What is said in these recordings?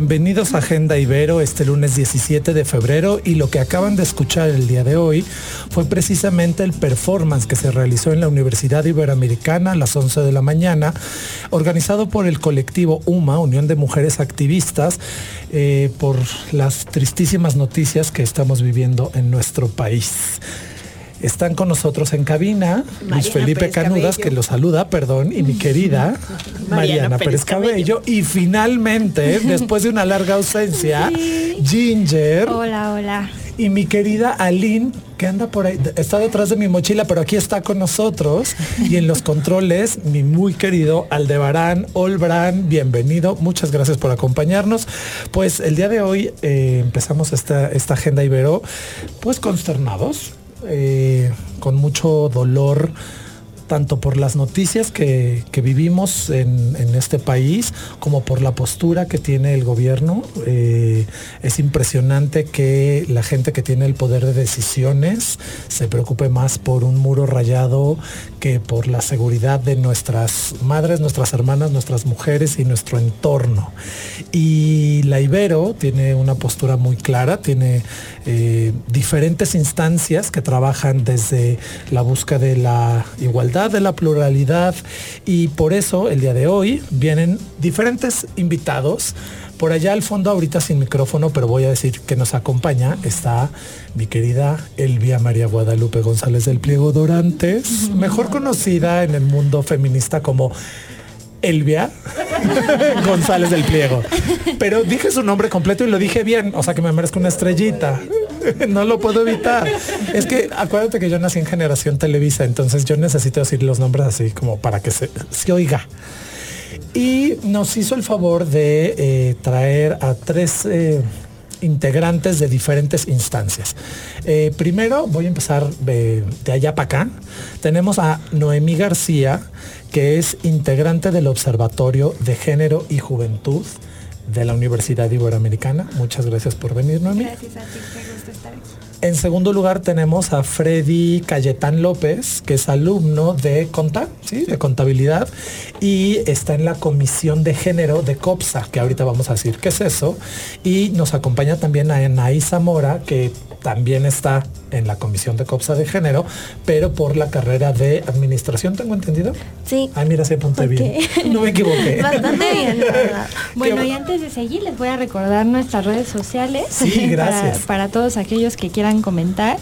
Bienvenidos a Agenda Ibero este lunes 17 de febrero y lo que acaban de escuchar el día de hoy fue precisamente el performance que se realizó en la Universidad Iberoamericana a las 11 de la mañana, organizado por el colectivo UMA, Unión de Mujeres Activistas, eh, por las tristísimas noticias que estamos viviendo en nuestro país. Están con nosotros en cabina Luis Felipe Canudas, que lo saluda, perdón, y mi querida Mariana, Pérez, Cabello. Y finalmente, después de una larga ausencia, Ginger. Hola, hola. Y mi querida Aline, que anda por ahí, está detrás de mi mochila, pero aquí está con nosotros. Y en los controles, mi muy querido Aldebarán Olbran, bienvenido. Muchas gracias por acompañarnos. Pues el día de hoy eh, empezamos esta, esta agenda Ibero, pues consternados, eh, con mucho dolor tanto por las noticias que, vivimos en, este país como por la postura que tiene el gobierno. Eh, es impresionante que la gente que tiene el poder de decisiones se preocupe más por un muro rayado que por la seguridad de nuestras madres, nuestras hermanas, nuestras mujeres y nuestro entorno. Y la Ibero tiene una postura muy clara, tiene eh, diferentes instancias que trabajan desde la búsqueda de la igualdad, de la pluralidad y por eso el día de hoy vienen diferentes invitados. Por allá al fondo, ahorita sin micrófono, pero voy a decir que nos acompaña, está mi querida Elvia María Guadalupe González del Pliego Dorantes, mejor conocida en el mundo feminista como Elvia González del Pliego. Pero dije su nombre completo y lo dije bien, o sea que me merezco una estrellita. No lo puedo evitar. Es que acuérdate que yo nací en generación Televisa, entonces yo necesito decir los nombres así como para que se, oiga. Y nos hizo el favor de eh, traer a tres eh, integrantes de diferentes instancias. Eh, primero voy a empezar de, de allá para acá. Tenemos a Noemí García, que es integrante del Observatorio de Género y Juventud de la Universidad Iberoamericana. Muchas gracias por venir, Noemí. Gracias a ti, gusto estar aquí. En segundo lugar tenemos a Freddy Cayetán López, que es alumno de Conta, ¿sí? de contabilidad, y está en la comisión de género de COPSA, que ahorita vamos a decir qué es eso. Y nos acompaña también a Anaí Zamora, que también está en la comisión de COPSA de género, pero por la carrera de administración, ¿tengo entendido? Sí. Ay, mira, se apunté bien. No me equivoqué. Bastante bien, Bueno, y antes de seguir, les voy a recordar nuestras redes sociales. Sí, gracias. para, todos aquellos que quieran comentar.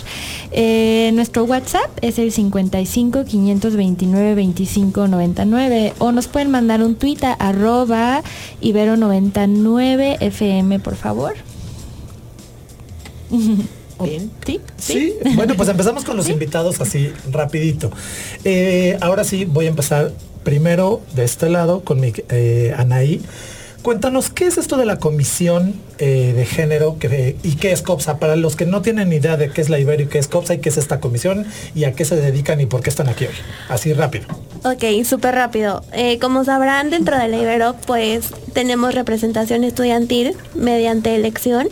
Eh, nuestro WhatsApp es el 55 529 25 99 o nos pueden mandar un tweet a arroba ibero99 fm, por favor. Bien. ¿Sí? ¿Sí? Bueno, pues empezamos con los invitados así rapidito. Eh, ahora sí, voy a empezar primero de este lado con mi eh, Anaí. Cuéntanos, ¿qué es esto de la Comisión eh, de Género y qué es COPSA? Para los que no tienen idea de qué es la Ibero y qué es COPSA y qué es esta comisión y a qué se dedican y por qué están aquí hoy. Así rápido. Ok, súper rápido. como sabrán, dentro de la Ibero, pues tenemos representación estudiantil mediante elección.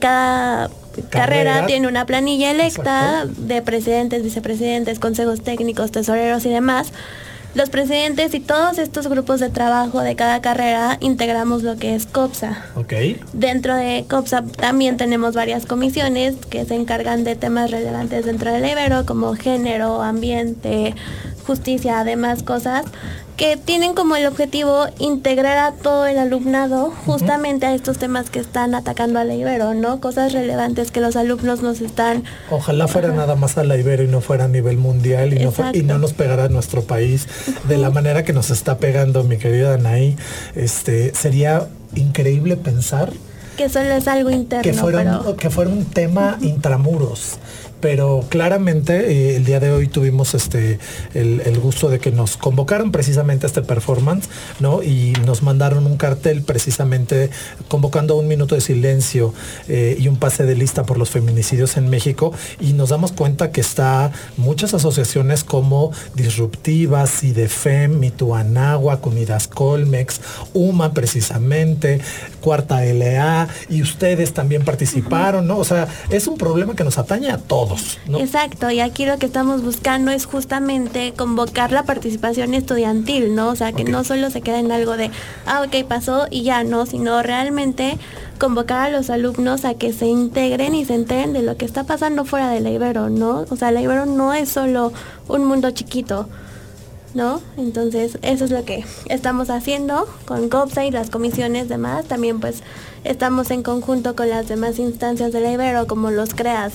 cada carrera, tiene una planilla electa de presidentes, vicepresidentes, consejos técnicos, tesoreros y demás. los presidentes y todos estos grupos de trabajo de cada carrera integramos lo que es COPSA. Ok. Dentro de COPSA también tenemos varias comisiones que se encargan de temas relevantes dentro del Ibero, como género, ambiente, justicia, además cosas que tienen como el objetivo integrar a todo el alumnado justamente a estos temas que están atacando a la Ibero, ¿no? Cosas relevantes que los alumnos nos están... Ojalá fuera nada más a la Ibero y no fuera a nivel mundial y no, y no nos pegara a nuestro país de la manera que nos está pegando mi querida Anaí. Este, sería increíble pensar que solo es algo interno, que fuera, pero... un, que fuera un tema intramuros. Pero claramente eh, el día de hoy tuvimos este el, gusto de que nos convocaron precisamente a este performance, ¿no? Y nos mandaron un cartel precisamente convocando un minuto de silencio eh, y un pase de lista por los feminicidios en México. Y nos damos cuenta que está muchas asociaciones como Disruptivas, IDEFEM, Mituanáhuac, Unidas Colmex, UMA precisamente, Cuarta LA, y ustedes también participaron, ¿no? O sea, es un problema que nos atañe a todos, ¿no? Exacto, y aquí lo que estamos buscando es justamente convocar la participación estudiantil, ¿no? O sea, que no solo se quede en algo de, ah, ok, pasó y ya, no, sino realmente convocar a los alumnos a que se integren y se enteren de lo que está pasando fuera de la Ibero, ¿no? O sea, la Ibero no es solo un mundo chiquito, ¿no? Entonces, eso es lo que estamos haciendo con COPSA y las comisiones demás. También pues estamos en conjunto con las demás instancias de la Ibero, como los CREAS,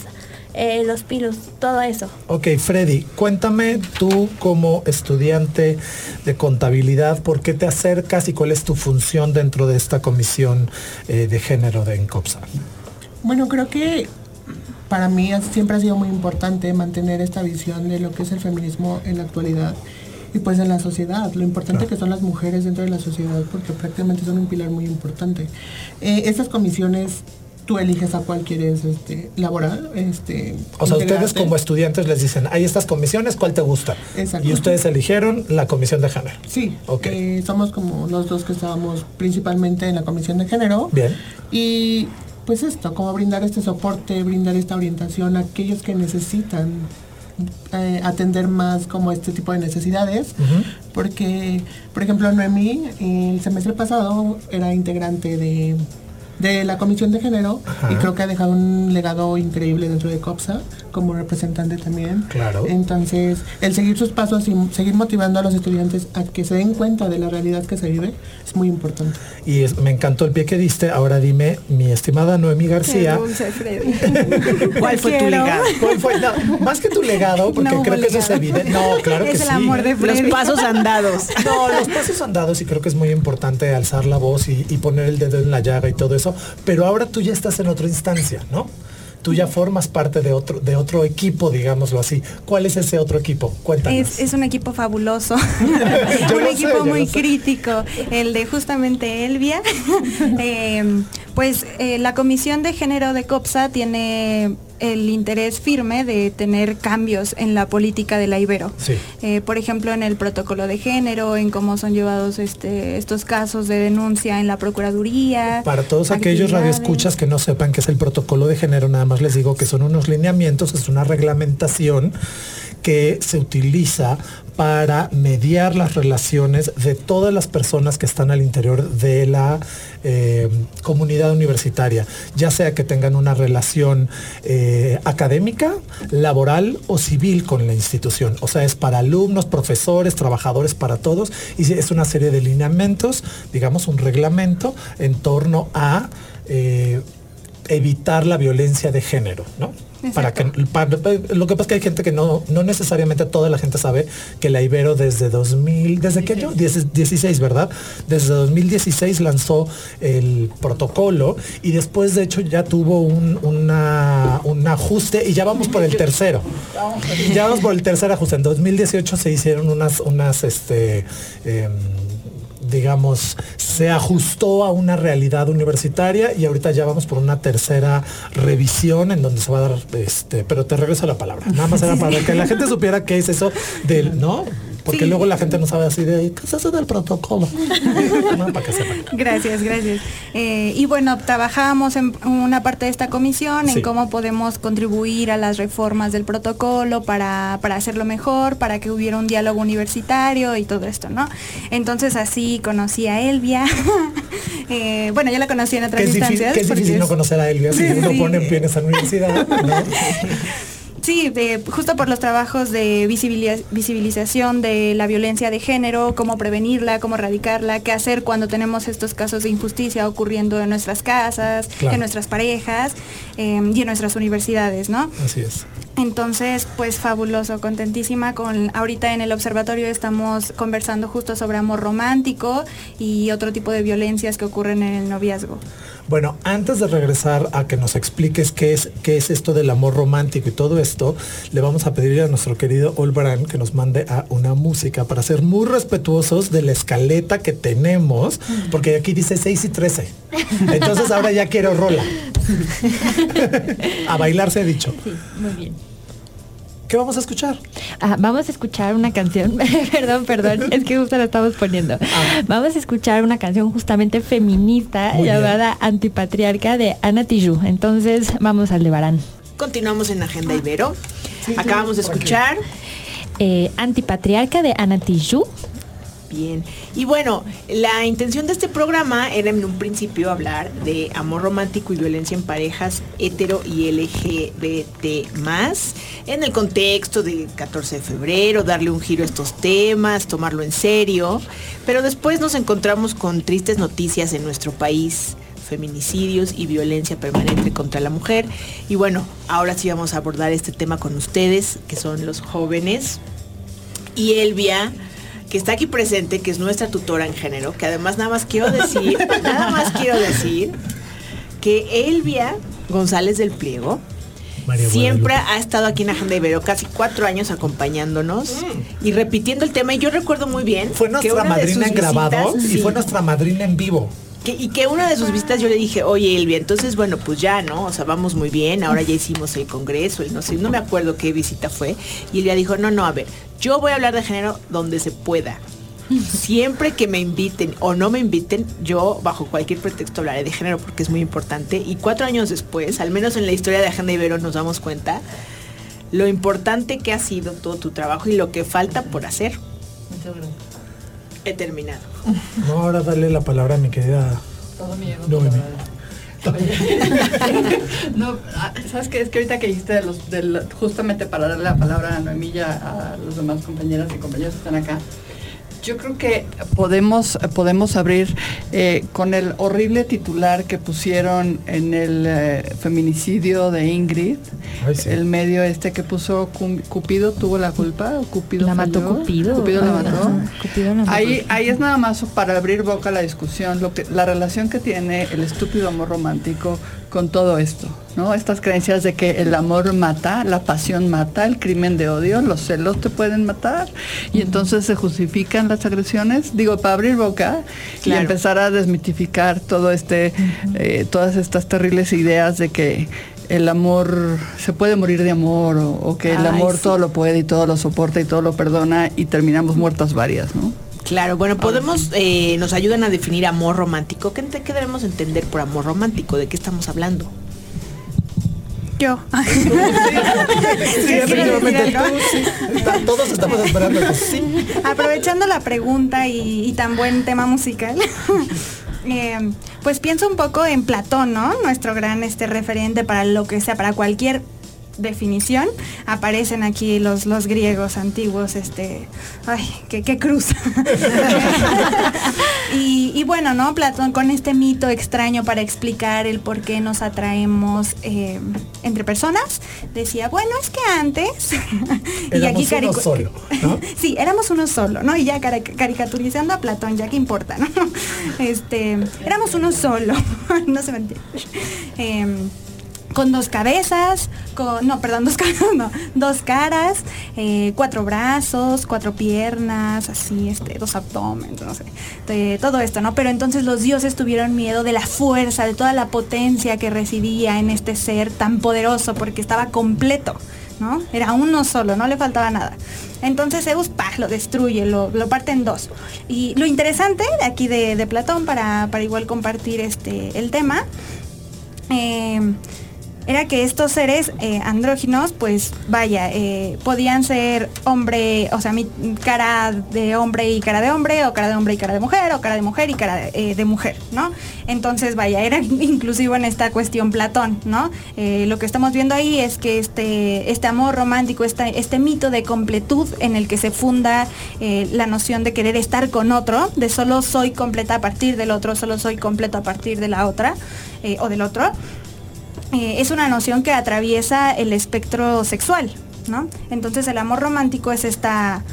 eh, los PILUS, todo eso. Ok, Freddy, cuéntame tú como estudiante de contabilidad, ¿por qué te acercas y cuál es tu función dentro de esta comisión eh, de género de ENCOPSA? Bueno, creo que para mí siempre ha sido muy importante mantener esta visión de lo que es el feminismo en la actualidad y pues en la sociedad, lo importante que son las mujeres dentro de la sociedad, porque prácticamente son un pilar muy importante. Eh, estas comisiones, tú eliges a cuál quieres este, laborar. Este, O sea, ustedes como estudiantes les dicen, hay estas comisiones, ¿cuál te gusta? Exacto. Y ustedes eligieron la comisión de género. Sí, Ok. eh, somos como los dos que estábamos principalmente en la comisión de género. Bien. Y pues esto, como brindar este soporte, brindar esta orientación a aquellos que necesitan eh, atender más como este tipo de necesidades. Porque, por ejemplo, Noemí el semestre pasado era integrante de, de la comisión de género Ajá. y creo que ha dejado un legado increíble dentro de COPSA como representante también. Claro. Entonces, el seguir sus pasos y seguir motivando a los estudiantes a que se den cuenta de la realidad que se vive es muy importante. Y es- me encantó el pie que diste. Ahora dime, mi estimada Noemí García, ¿Cuál fue tu legado? ¿cuál fue? No, más que tu legado, porque No creo que eso es legado. evidente. No, claro que Es sí. el amor de Los pasos andados. No, los pasos andados y creo que es muy importante alzar la voz y, y poner el dedo en la llaga y todo eso. Pero ahora tú ya estás en otra instancia, ¿no? Tú ya formas parte de otro, de otro equipo, digámoslo así. ¿Cuál es ese otro equipo? Cuéntanos. Es, es un equipo fabuloso, un sé, equipo muy crítico, el de justamente Elvia. Eh, pues eh, la Comisión de Género de COPSA tiene el interés firme de tener cambios en la política de la Ibero. Sí. Eh, por ejemplo, en el protocolo de género, en cómo son llevados este, estos casos de denuncia en la Procuraduría. Para todos aquellos radioescuchas que no sepan qué es el protocolo de género, nada más les digo que son unos lineamientos, es una reglamentación que se utiliza para mediar las relaciones de todas las personas que están al interior de la eh, comunidad universitaria, ya sea que tengan una relación eh, académica, laboral o civil con la institución. O sea, es para alumnos, profesores, trabajadores, para todos. Y es una serie de lineamientos, digamos, un reglamento en torno a eh, evitar la violencia de género, ¿no? Para que, para- lo que pasa es que hay gente que no, no necesariamente toda la gente sabe que la Ibero desde 2000, ¿desde qué año? 10 16, ¿verdad? Desde 2016 lanzó el protocolo y después de hecho ya tuvo un, una- un ajuste y ya vamos por el tercero. Ya vamos por el tercer ajuste. En 2018 se hicieron unas, unas, este, em, digamos, se ajustó a una realidad universitaria y ahorita ya vamos por una tercera revisión en donde se va a dar, este, pero te regreso la palabra. Nada más era para que la gente supiera qué es eso del, ¿no? Porque Sí. luego la gente no sabe así de, ¿qué es eso del protocolo? No, para que sepan. Gracias, gracias. Eh, y bueno, trabajamos en una parte de esta comisión Sí. en cómo podemos contribuir a las reformas del protocolo para, para hacerlo mejor, para que hubiera un diálogo universitario y todo esto, ¿no? Entonces así conocí a Elvia. Eh, bueno, yo la conocí en otras instancias. que es difícil no conocer a Elvia si uno pone en pie en esa universidad. ¿no? Sí, de- justo por los trabajos de visibilización de la violencia de género, cómo prevenirla, cómo erradicarla, qué hacer cuando tenemos estos casos de injusticia ocurriendo en nuestras casas, Claro. en nuestras parejas eh, y en nuestras universidades, ¿no? Así es. Entonces, pues fabuloso, contentísima con ahorita en el observatorio estamos conversando justo sobre amor romántico y otro tipo de violencias que ocurren en el noviazgo. Bueno, antes de regresar a que nos expliques qué es, qué es esto del amor romántico y todo esto, le vamos a pedir a nuestro querido Olbran que nos mande a una música para ser muy respetuosos de la escaleta que tenemos, porque aquí dice 6 y 13. Entonces ahora ya quiero rola. a bailar se ha dicho. Sí, muy bien. ¿Qué vamos a escuchar? Ah, vamos a escuchar una canción, perdón, perdón, es que justo la estamos poniendo. Vamos a escuchar una canción justamente feminista Muy bien. llamada Antipatriarca de Ana Tijoux. Entonces, vamos al de Barán. Continuamos en Agenda Ibero. Acabamos de escuchar. Eh, Antipatriarca de Ana Tijoux. Bien. Y bueno, la intención de este programa era en un principio hablar de amor romántico y violencia en parejas hetero y LGBT en el contexto del 14 de febrero, darle un giro a estos temas, tomarlo en serio. Pero después nos encontramos con tristes noticias en nuestro país feminicidios y violencia permanente contra la mujer. Y bueno, ahora sí vamos a abordar este tema con ustedes, que son los jóvenes. Y Elvia, que está aquí presente, que es nuestra tutora en género, que además nada más quiero decir, nada más quiero decir que Elvia González del Pliego María siempre Guadalupe. ha estado aquí en Agenda Ibero, casi cuatro años acompañándonos y repitiendo el tema. Y yo recuerdo muy bien Fue que nuestra madrina sus en grabado visitas- y sí, fue nuestra madrina en vivo. Y que una de sus visitas yo le dije, oye Elvia, entonces bueno, pues ya, ¿no? O sea, vamos muy bien, ahora ya hicimos el congreso no sé, no me acuerdo qué visita fue. Y Elvia dijo, no, no, a ver, yo voy a hablar de género donde se pueda. Siempre que me inviten o no me inviten, yo bajo cualquier pretexto hablaré de género porque es muy importante. Y cuatro años después, al menos en la historia de Agenda Ibero, nos damos cuenta lo importante que ha sido todo tu trabajo y lo que falta por hacer. He terminado. No, ahora dale la palabra a mi querida Todo mi ego. Noemi. no, ah, ¿sabes qué? Es que ahorita que dijiste de los, de la- justamente para darle la palabra a Noemí y a a los demás compañeras y compañeros que están acá, yo creo que podemos, podemos abrir eh, con el horrible titular que pusieron en el eh, feminicidio de Ingrid, Ay, sí. el medio este que puso Cum- Cupido tuvo la culpa o Cupido La mató? Cupido. Cupido la mató. Cupido la mató. Ahí, ahí es nada más para abrir boca a la discusión, lo que, la relación que tiene el estúpido amor romántico con todo esto, ¿no? Estas creencias de que el amor mata, la pasión mata, el crimen de odio, los celos te pueden matar y entonces se justifican las agresiones. Digo, para abrir boca y empezar a desmitificar todo este, eh, todas estas terribles ideas de que el amor se puede morir de amor o, o que el Ay, amor sí. todo lo puede y todo lo soporta y todo lo perdona y terminamos muertas varias, ¿no? Claro, bueno, podemos, eh, nos ayudan a definir amor romántico. ¿Qué, debemos entender por amor romántico? ¿De qué estamos hablando? Yo. Sí, efectivamente, tú, sí. Está- Todos estamos esperando sí. Aprovechando la pregunta y, y tan buen tema musical, eh, pues pienso un poco en Platón, ¿no? Nuestro gran este referente para lo que sea, para cualquier definición, aparecen aquí los, los griegos antiguos, este, ay, qué, qué cruz. y, y bueno, ¿no? Platón con este mito extraño para explicar el por qué nos atraemos eh, entre personas, decía, bueno, es que antes, Éramos uno caricu- solo, ¿no? Sí, éramos uno solo, ¿no? Y ya caricaturizando a Platón, ya que importa, ¿no? Este, éramos uno solo, no se me entiende. Con dos cabezas, con, no, perdón, dos cabezas, no, dos caras, eh, cuatro brazos, cuatro piernas, así, este, dos abdomen, no sé, todo esto, ¿no? Pero entonces los dioses tuvieron miedo de la fuerza, de toda la potencia que residía en este ser tan poderoso, porque estaba completo, ¿no? Era uno solo, no le faltaba nada. Entonces Zeus, ¡pah! lo destruye, lo, lo parte en dos. Y lo interesante aquí de, de Platón, para, para igual compartir este, el tema, eh, era que estos seres eh, andróginos, pues vaya, eh, podían ser hombre, o sea, cara de hombre y cara de hombre, o cara de hombre y cara de mujer, o cara de mujer y cara de, eh, de mujer, ¿no? Entonces, vaya, era inclusivo en esta cuestión Platón, ¿no? Lo que estamos viendo ahí es que este, este amor romántico, este, este mito de completud en el que se funda la noción de querer estar con otro, de solo soy completa a partir del otro, solo soy completo a partir de la otra, o del otro, eh, es una noción que atraviesa el espectro sexual, ¿no? Entonces el amor romántico es esta,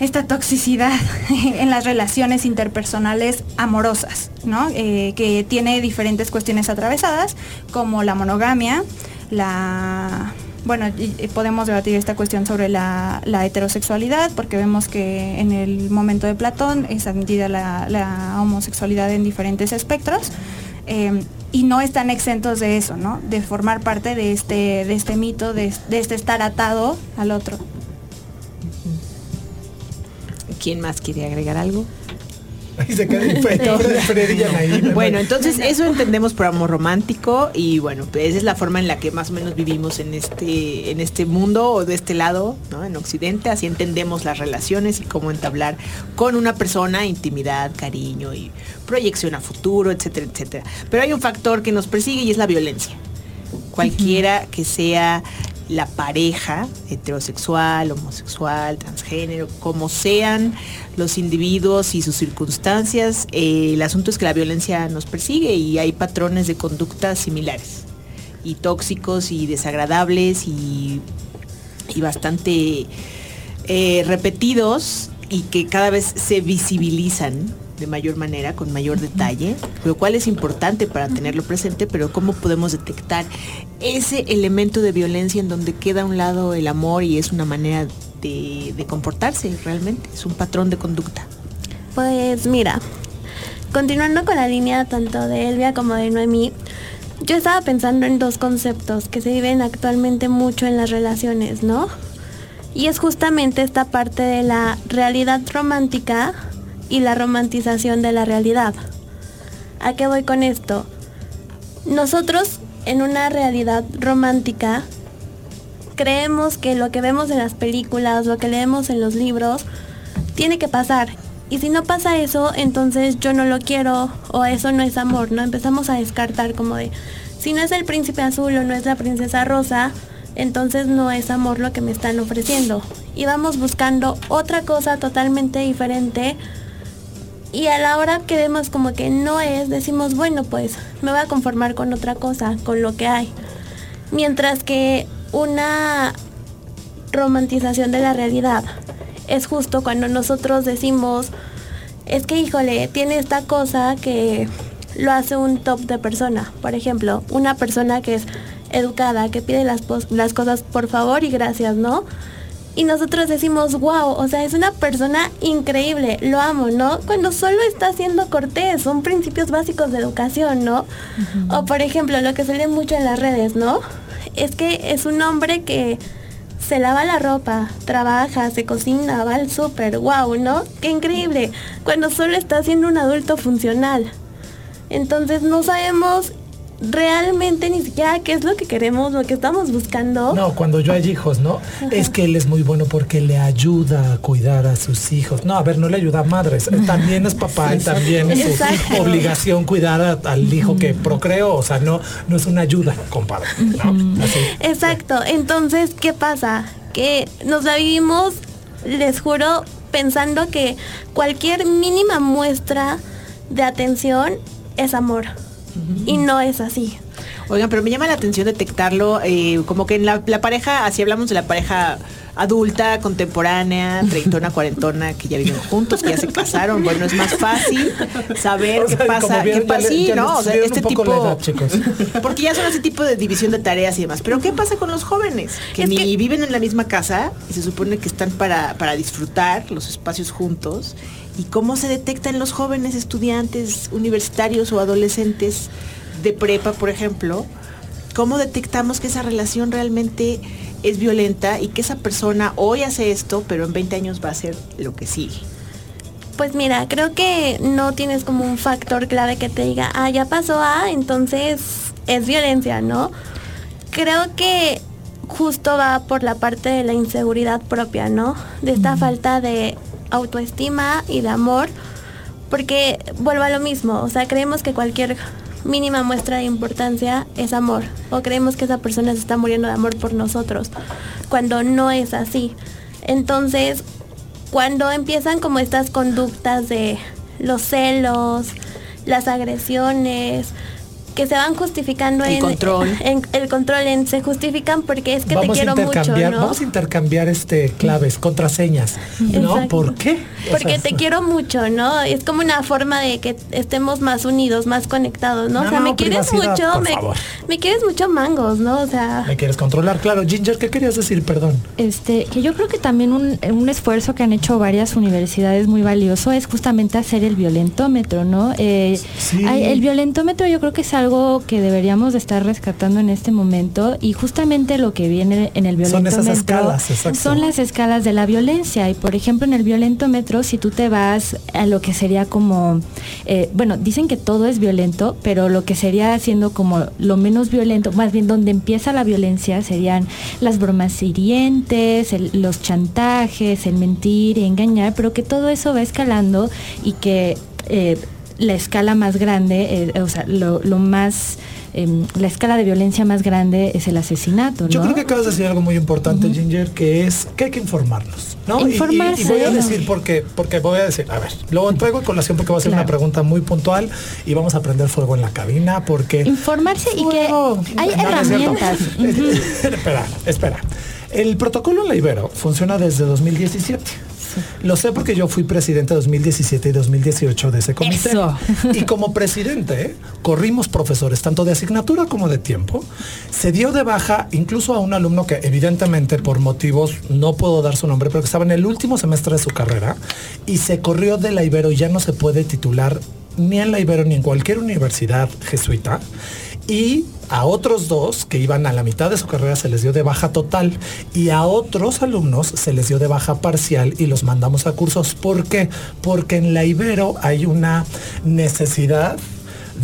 esta toxicidad en las relaciones interpersonales amorosas, ¿no? Eh, que tiene diferentes cuestiones atravesadas, como la monogamia, la bueno, podemos debatir esta cuestión sobre la, la heterosexualidad, porque vemos que en el momento de Platón es admitida la, la homosexualidad en diferentes espectros. Eh, y no están exentos de eso, ¿no? De formar parte de este, de este mito, de este estar atado al otro. ¿Quién más quiere agregar algo? Ahí se queda de Fred y. Bueno, entonces eso entendemos por amor romántico y bueno, pues esa es la forma en la que más o menos vivimos en este, en este mundo o de este lado, ¿no? En Occidente, así entendemos las relaciones y cómo entablar con una persona intimidad, cariño y proyección a futuro, etcétera, etcétera. Pero hay un factor que nos persigue y es la violencia. Cualquiera que sea la pareja heterosexual, homosexual, transgénero, como sean los individuos y sus circunstancias, eh, el asunto es que la violencia nos persigue y hay patrones de conducta similares y tóxicos y desagradables y, y bastante eh, repetidos y que cada vez se visibilizan de mayor manera, con mayor detalle, lo cual es importante para tenerlo presente, pero cómo podemos detectar ese elemento de violencia en donde queda a un lado el amor y es una manera de, comportarse realmente, es un patrón de conducta. Pues mira, continuando con la línea tanto de Elvia como de Noemí, yo estaba pensando en dos conceptos que se viven actualmente mucho en las relaciones, ¿no? Y es justamente esta parte de la realidad romántica y la romantización de la realidad. ¿A qué voy con esto? Nosotros en una realidad romántica creemos que lo que vemos en las películas, lo que leemos en los libros, tiene que pasar. Y si no pasa eso, entonces yo no lo quiero o eso no es amor, ¿no? Empezamos a descartar como de, si no es el príncipe azul o no es la princesa rosa, entonces no es amor lo que me están ofreciendo. Y vamos buscando otra cosa totalmente diferente. Y a la hora que vemos como que no es, decimos, bueno, pues me voy a conformar con otra cosa, con lo que hay. Mientras que una romantización de la realidad es justo cuando nosotros decimos, es que híjole, tiene esta cosa que lo hace un top de persona. Por ejemplo, una persona que es educada, que pide las, las cosas por favor y gracias, ¿no? Y nosotros decimos, wow, o sea, es una persona increíble, lo amo, ¿no? Cuando solo está siendo cortés, son principios básicos de educación, ¿no? O por ejemplo, lo que se lee mucho en las redes, ¿no? Es que es un hombre que se lava la ropa, trabaja, se cocina, va al súper, wow, ¿no? Qué increíble. Cuando solo está siendo un adulto funcional. Entonces no sabemos realmente ni siquiera qué es lo que queremos, lo que estamos buscando. No, cuando yo hay hijos, ¿no? Es que él es muy bueno porque le ayuda a cuidar a sus hijos. No, a ver, no le ayuda a madres. También es papá y también es su obligación cuidar a- al hijo que procreó. O sea, no, no es una ayuda, compadre. ¿no? Así. Exacto. Entonces, ¿qué pasa? Que nos la vivimos, les juro, pensando que cualquier mínima muestra de atención es amor. Y no es así. Oigan, pero me llama la atención detectarlo, eh, como que en la, la pareja, así hablamos de la pareja adulta, contemporánea, treintona, cuarentona, que ya viven juntos, que ya se casaron, bueno, es más fácil saber O qué pasa, vieron, qué pasa, sí, ya ¿no? O sea, este tipo, edad, chicos. porque ya son ese tipo de división de tareas y demás, pero ¿qué pasa con los jóvenes? Que Es ni que- viven en la misma casa y se supone que están para, para disfrutar los espacios juntos. ¿Y cómo se detectan los jóvenes estudiantes universitarios o adolescentes de prepa, por ejemplo? ¿Cómo detectamos que esa relación realmente es violenta y que esa persona hoy hace esto, pero en 20 años va a hacer lo que sigue? Pues mira, creo que no tienes como un factor clave que te diga, ah, ya pasó A, entonces es violencia, ¿no? Creo que justo va por la parte de la inseguridad propia, ¿no? De esta falta de autoestima y de amor, porque vuelvo a lo mismo, o sea, creemos que cualquier mínima muestra de importancia es amor, o creemos que esa persona se está muriendo de amor por nosotros, cuando no es así. Entonces, cuando empiezan como estas conductas de los celos, las agresiones, que se van justificando El en, control. en el control en se justifican porque es que te a quiero mucho, ¿no? vamos a intercambiar este claves, contraseñas. ¿No? Exacto. ¿Por qué? O Porque sea, te quiero mucho, ¿no? Es como una forma de que estemos más unidos, más conectados, ¿no? o sea, no, me quieres mucho, me, quieres mucho mangos, ¿no? O sea, Me quieres controlar, claro. Ginger, ¿qué querías decir? Perdón. Este, que yo creo que también un, un esfuerzo que han hecho varias universidades muy valioso es justamente hacer el violentómetro, ¿no? Eh, Sí. el violentómetro yo creo que es algo que deberíamos de estar rescatando en este momento y justamente lo que viene en el Son violentómetro esas escalas, exacto. son las escalas de la violencia y por ejemplo en el violentómetro si tú te vas a lo que sería como, eh, bueno, dicen que todo es violento, pero lo que sería siendo como lo menos violento, más bien donde empieza la violencia serían las bromas hirientes, el- los chantajes, el mentir y engañar, pero que todo eso va escalando y que eh, la escala más grande, eh, o sea, lo, lo más... em, la escala de violencia más grande es el asesinato, ¿no? Yo creo que acabas de decir algo muy importante, Ginger, que es que hay que informarnos, ¿no? Y- Informarse. Y, voy a decir porque, porque voy a decir, a ver, lo traigo a colación porque va a ser una pregunta muy puntual y vamos a prender fuego en la cabina porque Informarse y que hay No, no herramientas. espera, espera. El protocolo La Ibero funciona desde 2017. Lo sé porque yo fui presidente 2017 y 2018 de ese comité. Eso. Y como presidente, corrimos profesores, tanto de asignatura como de tiempo. Se dio de baja incluso a un alumno que evidentemente por motivos, no puedo dar su nombre, pero que estaba en el último semestre de su carrera y se corrió de la Ibero y ya no se puede titular ni en la Ibero ni en cualquier universidad jesuita. Y a otros dos que iban a la mitad de su carrera se les dio de baja total y a otros alumnos se les dio de baja parcial y los mandamos a cursos. ¿Por qué? Porque en la Ibero hay una necesidad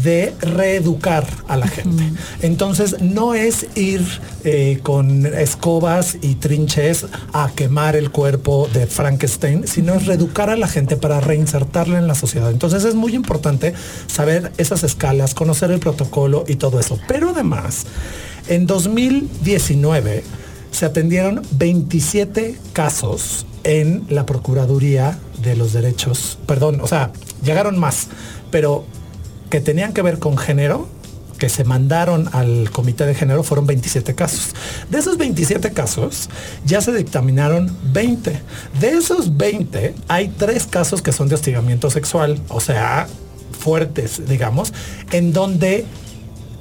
de reeducar a la gente. Entonces no es ir eh, con escobas y trinches a quemar el cuerpo de Frankenstein, sino es reeducar a la gente para reinsertarla en la sociedad. Entonces es muy importante saber esas escalas, conocer el protocolo y todo eso. Pero además, en 2019 se atendieron 27 casos en la Procuraduría de los Derechos, perdón, o sea, llegaron más, pero que tenían que ver con género, que se mandaron al comité de género fueron 27 casos. De esos 27 casos ya se dictaminaron 20. De esos 20 hay tres casos que son de hostigamiento sexual, o sea, fuertes, digamos, en donde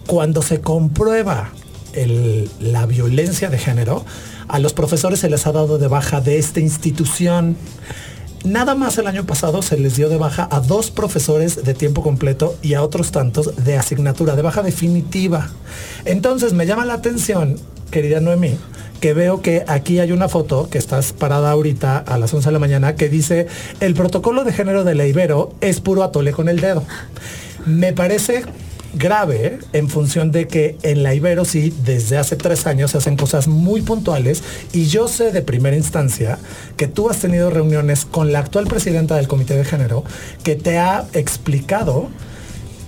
cuando se comprueba la violencia de género, a los profesores se les ha dado de baja de esta institución. Nada más el año pasado se les dio de baja a dos profesores de tiempo completo y a otros tantos de asignatura, de baja definitiva. Entonces me llama la atención, querida Noemí, que veo que aquí hay una foto que estás parada ahorita a las 11 de la mañana que dice el protocolo de género de la Ibero es puro atole con el dedo. Me parece grave en función de que en la Ibero sí, desde hace tres años se hacen cosas muy puntuales y yo sé de primera instancia que tú has tenido reuniones con la actual presidenta del Comité de Género que te ha explicado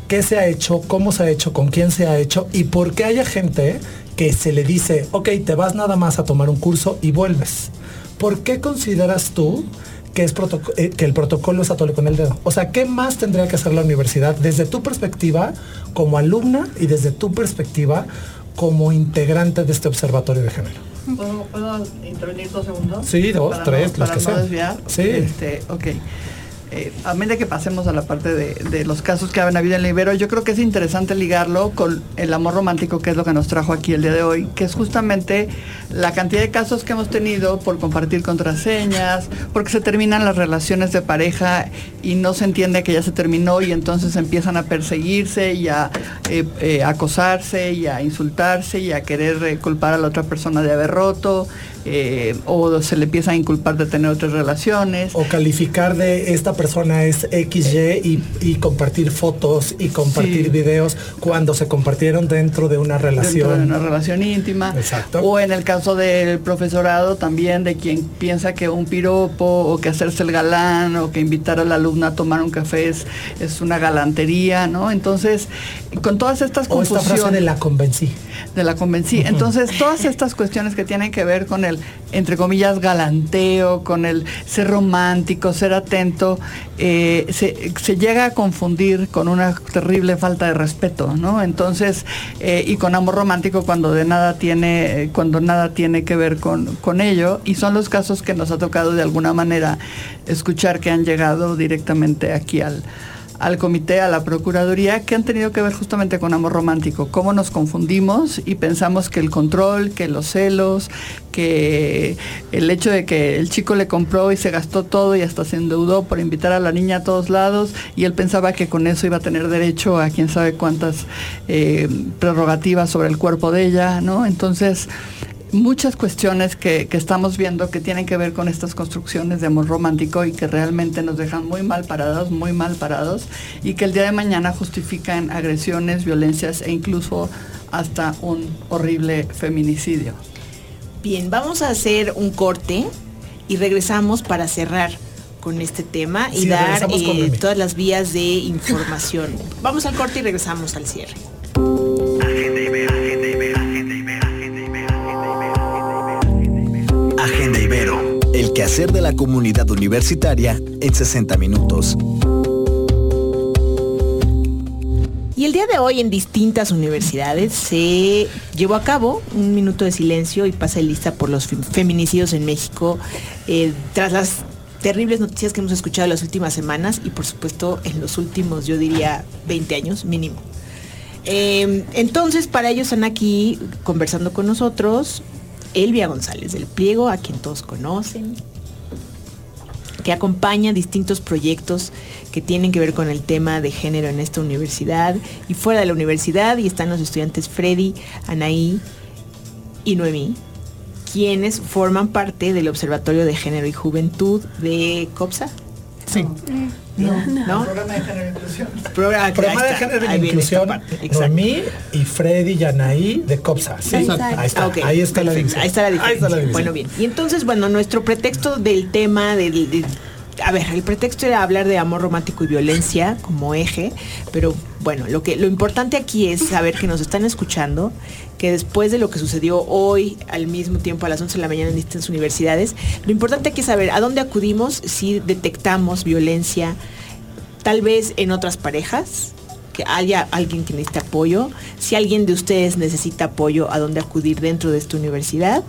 qué se ha hecho, cómo se ha hecho, con quién se ha hecho y por qué haya gente que se le dice, ok, te vas nada más a tomar un curso y vuelves. ¿Por qué consideras tú que, es eh, que el protocolo es atole con el dedo? O sea, ¿qué más tendría que hacer la universidad desde tu perspectiva como alumna y desde tu perspectiva como integrante de este observatorio de género? ¿Puedo, puedo intervenir dos segundos? Sí, dos, Para tres, no, las para que no sean. Sí. Este, ok. Eh, a medida que pasemos a la parte de, los casos que han habido en Libero, yo creo que es interesante ligarlo con el amor romántico, que es lo que nos trajo aquí el día de hoy, que es justamente la cantidad de casos que hemos tenido por compartir contraseñas, porque se terminan las relaciones de pareja y no se entiende que ya se terminó y entonces empiezan a perseguirse y a eh, eh, acosarse y a insultarse y a querer culpar a la otra persona de haber roto. Eh, o se le empieza a inculpar de tener otras relaciones. O calificar de esta persona es XY y, y compartir fotos y compartir Sí. videos cuando se compartieron dentro de una dentro relación. de una relación íntima. Exacto. O en el caso del profesorado también de quien piensa que un piropo o que hacerse el galán o que invitar a la alumna a tomar un café es, es una galantería, ¿no? Entonces, con todas estas O esta frase confusiones de la convencí. De la convencí. Entonces, todas estas cuestiones que tienen que ver con el, entre comillas, galanteo, con el ser romántico, ser atento, eh, se, se llega a confundir con una terrible falta de respeto, ¿no? Entonces, eh, y con amor romántico cuando de nada tiene, eh, cuando nada tiene que ver con, con ello, y son los casos que nos ha tocado de alguna manera escuchar que han llegado directamente aquí al al comité, a la Procuraduría, que han tenido que ver justamente con amor romántico, cómo nos confundimos y pensamos que el control, que los celos, que el hecho de que el chico le compró y se gastó todo y hasta se endeudó por invitar a la niña a todos lados y él pensaba que con eso iba a tener derecho a quién sabe cuántas eh, prerrogativas sobre el cuerpo de ella, ¿no? Entonces, muchas cuestiones que, que estamos viendo que tienen que ver con estas construcciones de amor romántico y que realmente nos dejan muy mal parados, muy mal parados y que el día de mañana justifican agresiones, violencias e incluso hasta un horrible feminicidio. Bien, vamos a hacer un corte y regresamos para cerrar con este tema y Sí, dar eh, todas las vías de información. vamos al corte y regresamos al cierre. El quehacer de la comunidad universitaria en 60 minutos. Y el día de hoy en distintas universidades se llevó a cabo un minuto de silencio y pasa lista por los fem- feminicidios en México eh, tras las terribles noticias que hemos escuchado las últimas semanas y por supuesto en los últimos, yo diría, 20 años mínimo. Eh, entonces, para ellos están aquí conversando con nosotros Elvia González del Pliego, a quien todos conocen, que acompaña distintos proyectos que tienen que ver con el tema de género en esta universidad y fuera de la universidad y están los estudiantes Freddy, Anaí y Noemí, quienes forman parte del Observatorio de Género y Juventud de COPSA. Sí. ¿No? Programa de género e inclusión. Programa, de género esta inclusión. Noemí y Freddy Yanaí de COPSA. Sí, Exacto. ahí está, Ah, ahí está la división. Ahí está la Ahí diferencia. está la división. Bueno, bien. Y entonces, bueno, nuestro pretexto del tema del... del- a ver, el pretexto era hablar de amor romántico y violencia como eje, pero bueno, lo que lo importante aquí es saber que nos están escuchando, que después de lo que sucedió hoy al mismo tiempo a las 11 de la mañana en distintas universidades, lo importante aquí es saber a dónde acudimos si detectamos violencia, tal vez en otras parejas, que haya alguien que necesite apoyo, si alguien de ustedes necesita apoyo, a dónde acudir dentro de esta universidad.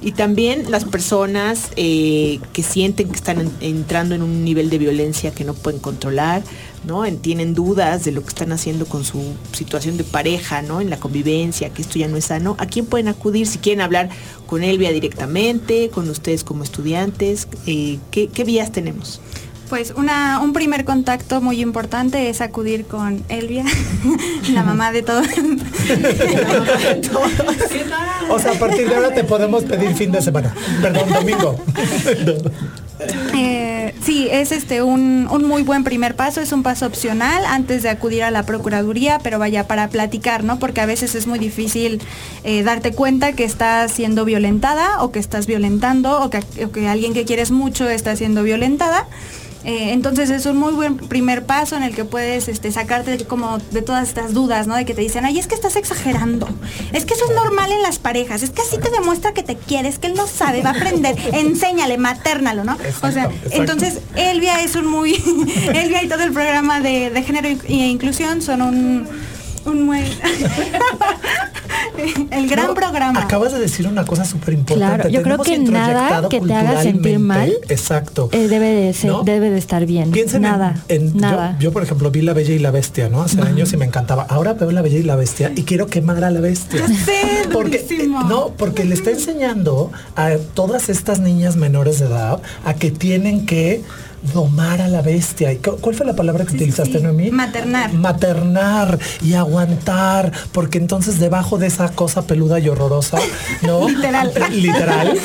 Y también las personas eh, que sienten que están en- entrando en un nivel de violencia que no pueden controlar, ¿no? En- tienen dudas de lo que están haciendo con su situación de pareja, ¿no? En la convivencia, que esto ya no es sano. ¿A quién pueden acudir? Si quieren hablar con Elvia directamente, con ustedes como estudiantes, eh, ¿qué, ¿qué vías tenemos? Pues una, un primer contacto muy importante es acudir con Elvia, la mamá de todos. O sea, a partir de ahora te podemos pedir fin de semana. Perdón, domingo. Eh, sí, es este un, un muy buen primer paso, es un paso opcional antes de acudir a la Procuraduría, pero vaya para platicar, ¿no? Porque a veces es muy difícil eh, darte cuenta que estás siendo violentada o que estás violentando o que, o que alguien que quieres mucho está siendo violentada. Eh, entonces es un muy buen primer paso en el que puedes este, sacarte como de todas estas dudas, ¿no? De que te dicen, ay, es que estás exagerando. Es que eso es normal en las parejas. Es que así te demuestra que te quieres, que él no sabe, va a aprender. Enséñale, maternalo, ¿no? o sea, exacto. entonces Elvia es un muy... Elvia y todo el programa de, de género e inclusión son un... Un muy... El gran No, programa. Acabas de decir una cosa súper importante. Claro, yo creo que nada que te haga sentir mal Exacto. eh, debe de ser, ¿No? debe de estar bien. Piensen en- nada, en, yo- nada. Yo, por ejemplo, vi La Bella y la Bestia, ¿no? Hace años y me encantaba. Ahora veo La Bella y la Bestia y quiero quemar a la bestia. porque, durísimo. no, porque le está enseñando a todas estas niñas menores de edad a que tienen que domar a la bestia. ¿Y cu- ¿Cuál fue la palabra que Sí, utilizaste, sí. Noemí? Maternar. Maternar y aguantar, porque entonces debajo de esa cosa peluda y horrorosa, ¿no? Literal. Literal.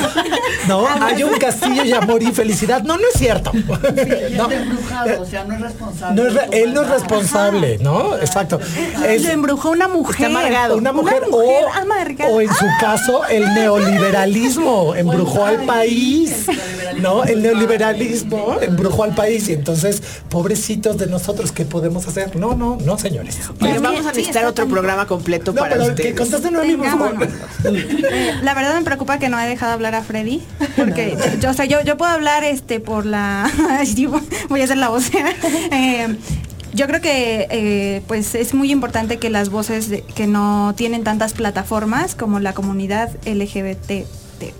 No, hay un castillo y amor y felicidad. No, no es cierto. No. Embrujado, o sea, no es responsable. No es él no es responsable, ¿no? Exacto. Es Lo embrujó una mujer. amargado. una mujer, mujer o, amargada. o en su caso el neoliberalismo embrujó al país. No, el neoliberalismo embrujó al país y entonces pobrecitos de nosotros, ¿qué podemos hacer? No, no, no, señores. Oye, Es que vamos a sí, necesitar está otro programa completo No, para pero que ustedes. Vámonos. Eh, la verdad me preocupa que no he dejado hablar a Freddy, porque yo, o sea, yo, yo puedo hablar este por la sí, voy a ser la vocera. Eh, yo creo que eh, pues es muy importante que las voces de- que no tienen tantas plataformas como la comunidad LGBT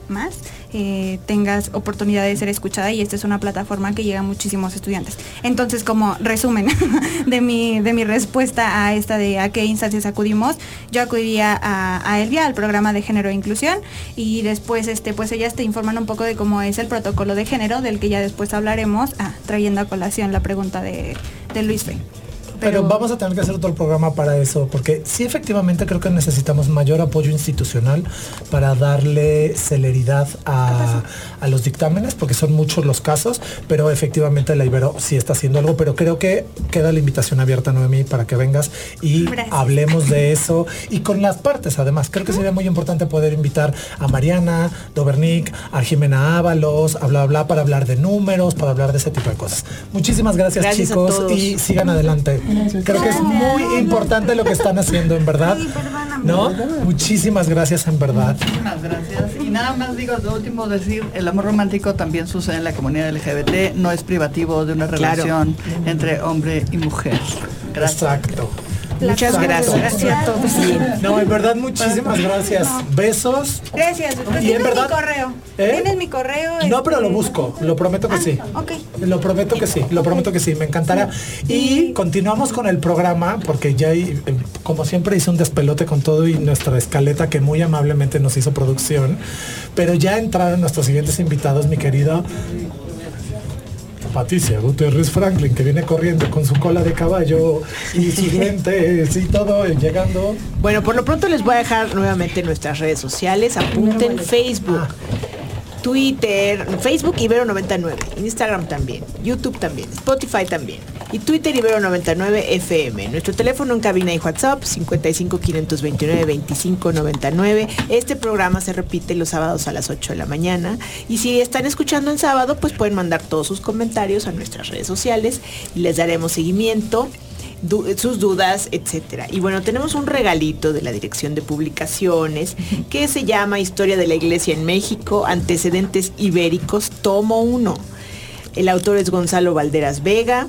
más eh, tengas oportunidad de ser escuchada y esta es una plataforma que llega a muchísimos estudiantes. Entonces, como resumen de mi, de mi respuesta a esta de a qué instancias acudimos, yo acudiría a, a Elvia, al programa de género e inclusión, y después este, pues ellas te informan un poco de cómo es el protocolo de género, del que ya después hablaremos, ah, trayendo a colación la pregunta de, Luis Fe. Pero vamos a tener que hacer otro programa para eso, porque sí efectivamente creo que necesitamos mayor apoyo institucional para darle celeridad a, a los dictámenes, porque son muchos los casos, pero efectivamente la Ibero sí está haciendo algo, pero creo que queda la invitación abierta, Noemí, para que vengas y Gracias. hablemos de eso y con las partes además. Creo que sería muy importante poder invitar a Mariana, Dobernic, a Jimena Ábalos, a bla bla para hablar de números, para hablar de ese tipo de cosas. Muchísimas gracias, chicos y sigan adelante. Creo que es muy importante lo que están haciendo en verdad. Perdóname. ¿No? Muchísimas gracias en verdad. Muchísimas gracias. Y nada más digo, lo último decir, el amor romántico también sucede en la comunidad LGBT, no es privativo de una Claro. relación entre hombre y mujer. Gracias. Exacto. Muchas gracias. Gracias a todos. No, en verdad muchísimas gracias. Besos. Gracias. Pero Y en verdad- mi correo. ¿Eh? Tienes mi correo. No, pero este, lo busco, lo prometo que sí. ok. Lo prometo que sí, lo prometo que sí, me encantará. Y continuamos con el programa, porque ya, hay, eh, como siempre, hice un despelote con todo y nuestra escaleta que muy amablemente nos hizo producción. Pero ya entraron nuestros siguientes invitados, mi querido Patricia Gutiérrez Franklin, que viene corriendo con su cola de caballo y sus lentes y todo, eh, llegando. Bueno, por lo pronto les voy a dejar nuevamente nuestras redes sociales. Apunten Facebook, Twitter, Facebook Ibero99, Instagram también, YouTube también, Spotify también. Y Twitter Ibero99 FM. Nuestro teléfono en cabina y WhatsApp 55 529 25 99. Este programa se repite los sábados a las 8 de la mañana. Y si están escuchando en sábado, pues pueden mandar todos sus comentarios a nuestras redes sociales y les daremos seguimiento du- sus dudas, etcétera. Y bueno, tenemos un regalito de la Dirección de Publicaciones que se llama Historia de la Iglesia en México, Antecedentes Ibéricos, tomo 1. El autor es Gonzalo Valderas Vega.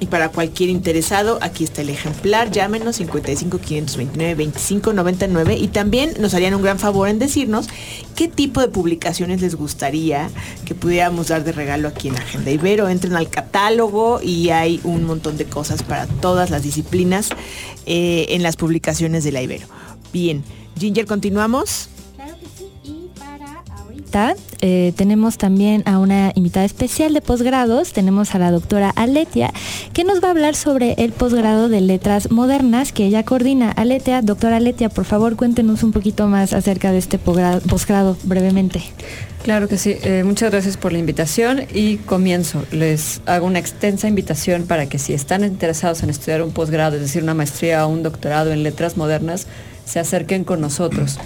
Y para cualquier interesado, aquí está el ejemplar. Llámenos 55 529 25 99 y también nos harían un gran favor en decirnos qué tipo de publicaciones les gustaría que pudiéramos dar de regalo aquí en Agenda Ibero. Entren al catálogo y hay un montón de cosas para todas las disciplinas eh, en las publicaciones de la Ibero. Bien, Ginger, continuamos. Eh, tenemos también a una invitada especial de posgrados, tenemos a la doctora Aletia, que nos va a hablar sobre el posgrado de letras modernas que ella coordina. Aletia, doctora Aletia, por favor cuéntenos un poquito más acerca de este posgrado brevemente. Claro que sí. Eh, muchas gracias por la invitación y comienzo. Les hago una extensa invitación para que si están interesados en estudiar un posgrado, es decir, una maestría o un doctorado en letras modernas, se acerquen con nosotros.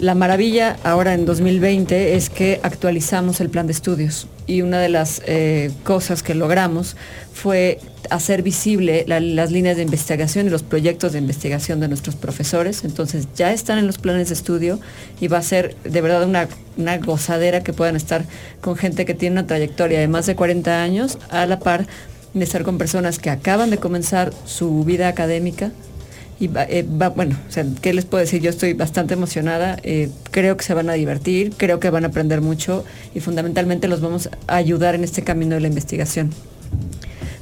La maravilla ahora en 2020 es que actualizamos el plan de estudios y una de las eh, cosas que logramos fue hacer visible la- las líneas de investigación y los proyectos de investigación de nuestros profesores. Entonces ya están en los planes de estudio y va a ser de verdad una, una gozadera que puedan estar con gente que tiene una trayectoria de más de 40 años a la par de estar con personas que acaban de comenzar su vida académica Y eh, bueno, ¿qué les puedo decir? Yo estoy bastante emocionada, eh, creo que se van a divertir, creo que van a aprender mucho y fundamentalmente los vamos a ayudar en este camino de la investigación.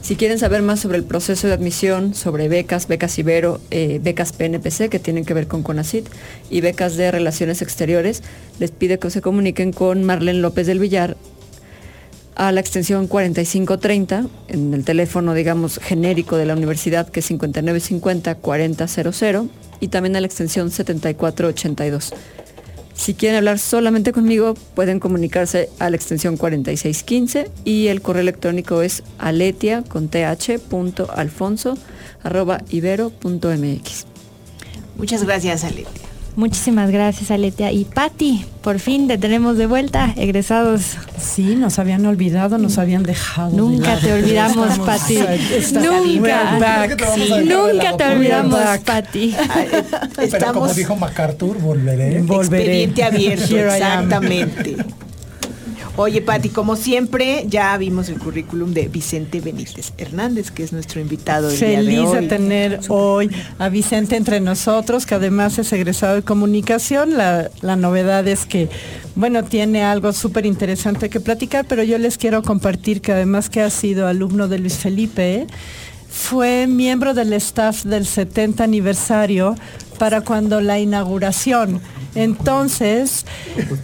Si quieren saber más sobre el proceso de admisión, sobre becas, becas Ibero, eh, becas PNPC que tienen que ver con CONACIT y becas de Relaciones Exteriores, les pide que se comuniquen con Marlene López del Villar a la extensión 4530, en el teléfono, digamos, genérico de la universidad, que es 5950-4000, y también a la extensión 7482. Si quieren hablar solamente conmigo, pueden comunicarse a la extensión 4615 y el correo electrónico es aletia con arroba. Muchas gracias, Aletia. Muchísimas gracias, Aletia. Y Patti, por fin te tenemos de vuelta, egresados. Sí, nos habían olvidado, nos habían dejado. de Nunca te olvidamos, Estamos- Patti. Estás- Nunca. Sí. Nunca te olvidamos. Patti. Pero como dijo MacArthur, volveré. Volveré. expediente abierto, exactamente. Oye, Pati, como siempre, ya vimos el currículum de Vicente Benítez Hernández, que es nuestro invitado el día de Feliz de, tener hoy a Vicente entre nosotros, que además es egresado de comunicación. La, la novedad es que, bueno, tiene algo súper interesante que platicar, pero yo les quiero compartir que además que ha sido alumno de Luis Felipe, fue miembro del staff del 70 aniversario para cuando la inauguración. Entonces,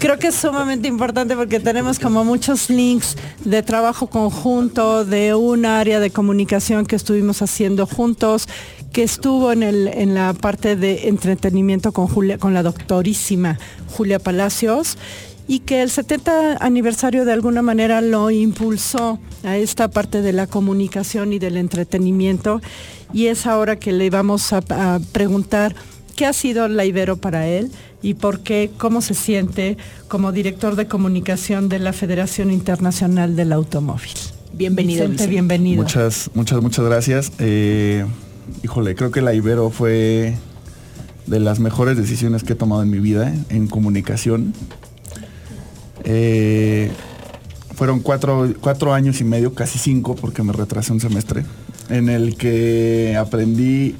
creo que es sumamente importante porque tenemos como muchos links de trabajo conjunto, de un área de comunicación que estuvimos haciendo juntos, que estuvo en, el, en la parte de entretenimiento con, la doctorísima Julia Palacios y que el 70 aniversario de alguna manera lo impulsó a esta parte de la comunicación y del entretenimiento. Y es ahora que le vamos a, a preguntar qué ha sido la Ibero para él y por qué, cómo se siente como director de comunicación de la Federación Internacional del Automóvil. Bienvenido, Vicente, Vicente. bienvenido. Muchas, muchas, muchas gracias. Eh, híjole, creo que la Ibero fue de las mejores decisiones que he tomado en mi vida ¿eh? en comunicación. Eh, fueron cuatro, cuatro años y medio, casi cinco, porque me retrasé un semestre, en el que aprendí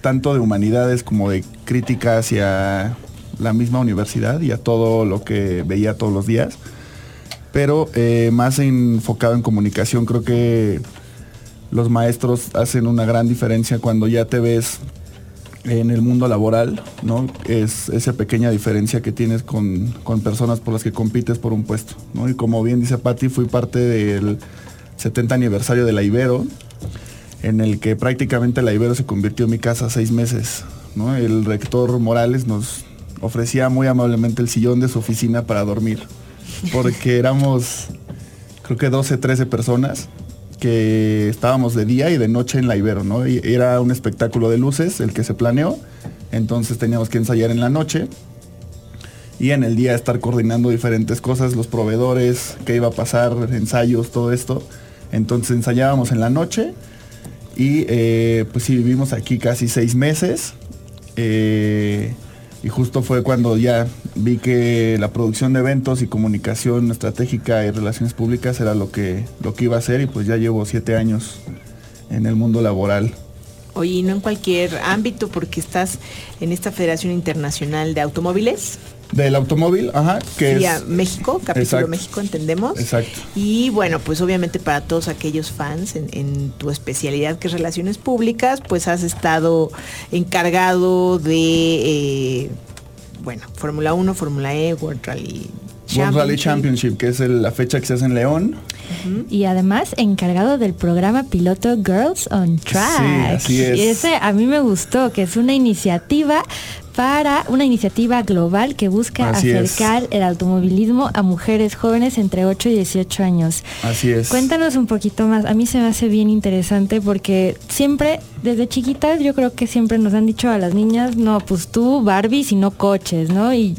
tanto de humanidades como de crítica hacia la misma universidad y a todo lo que veía todos los días. Pero eh, más enfocado en comunicación, creo que los maestros hacen una gran diferencia cuando ya te ves en el mundo laboral, ¿no? Es esa pequeña diferencia que tienes con, con personas por las que compites por un puesto, ¿no? Y como bien dice Patti, fui parte del 70 aniversario de la Ibero, en el que prácticamente la Ibero se convirtió en mi casa seis meses, ¿no? El rector Morales nos ofrecía muy amablemente el sillón de su oficina para dormir, porque éramos, creo que 12, 13 personas que estábamos de día y de noche en la Ibero, ¿no? Y era un espectáculo de luces el que se planeó, entonces teníamos que ensayar en la noche y en el día estar coordinando diferentes cosas, los proveedores, qué iba a pasar, ensayos, todo esto. Entonces ensayábamos en la noche y eh, pues sí, vivimos aquí casi seis meses. eh, y justo fue cuando ya vi que la producción de eventos y comunicación estratégica y relaciones públicas era lo que, lo que iba a hacer y pues ya llevo siete años en el mundo laboral. Oye, y no en cualquier ámbito, porque estás en esta Federación Internacional de Automóviles. Del automóvil, ajá, que FIA es... México, capítulo Exacto. México, entendemos. Exacto. Y bueno, pues obviamente para todos aquellos fans en, en tu especialidad que es relaciones públicas, pues has estado encargado de, eh, bueno, Fórmula 1, Fórmula E, World Rally World Rally Championship, que es el- la fecha que se hace en León. Y además encargado del programa piloto Girls on Track. Sí, así es. Y ese a mí me gustó, que es una iniciativa para una iniciativa global que busca Así es. acercar el automovilismo a mujeres jóvenes entre 8 y 18 años. Así es. Cuéntanos un poquito más. A mí se me hace bien interesante porque siempre, desde chiquitas, yo creo que siempre nos han dicho a las niñas, no, pues tú Barbie, sino coches, ¿no? Y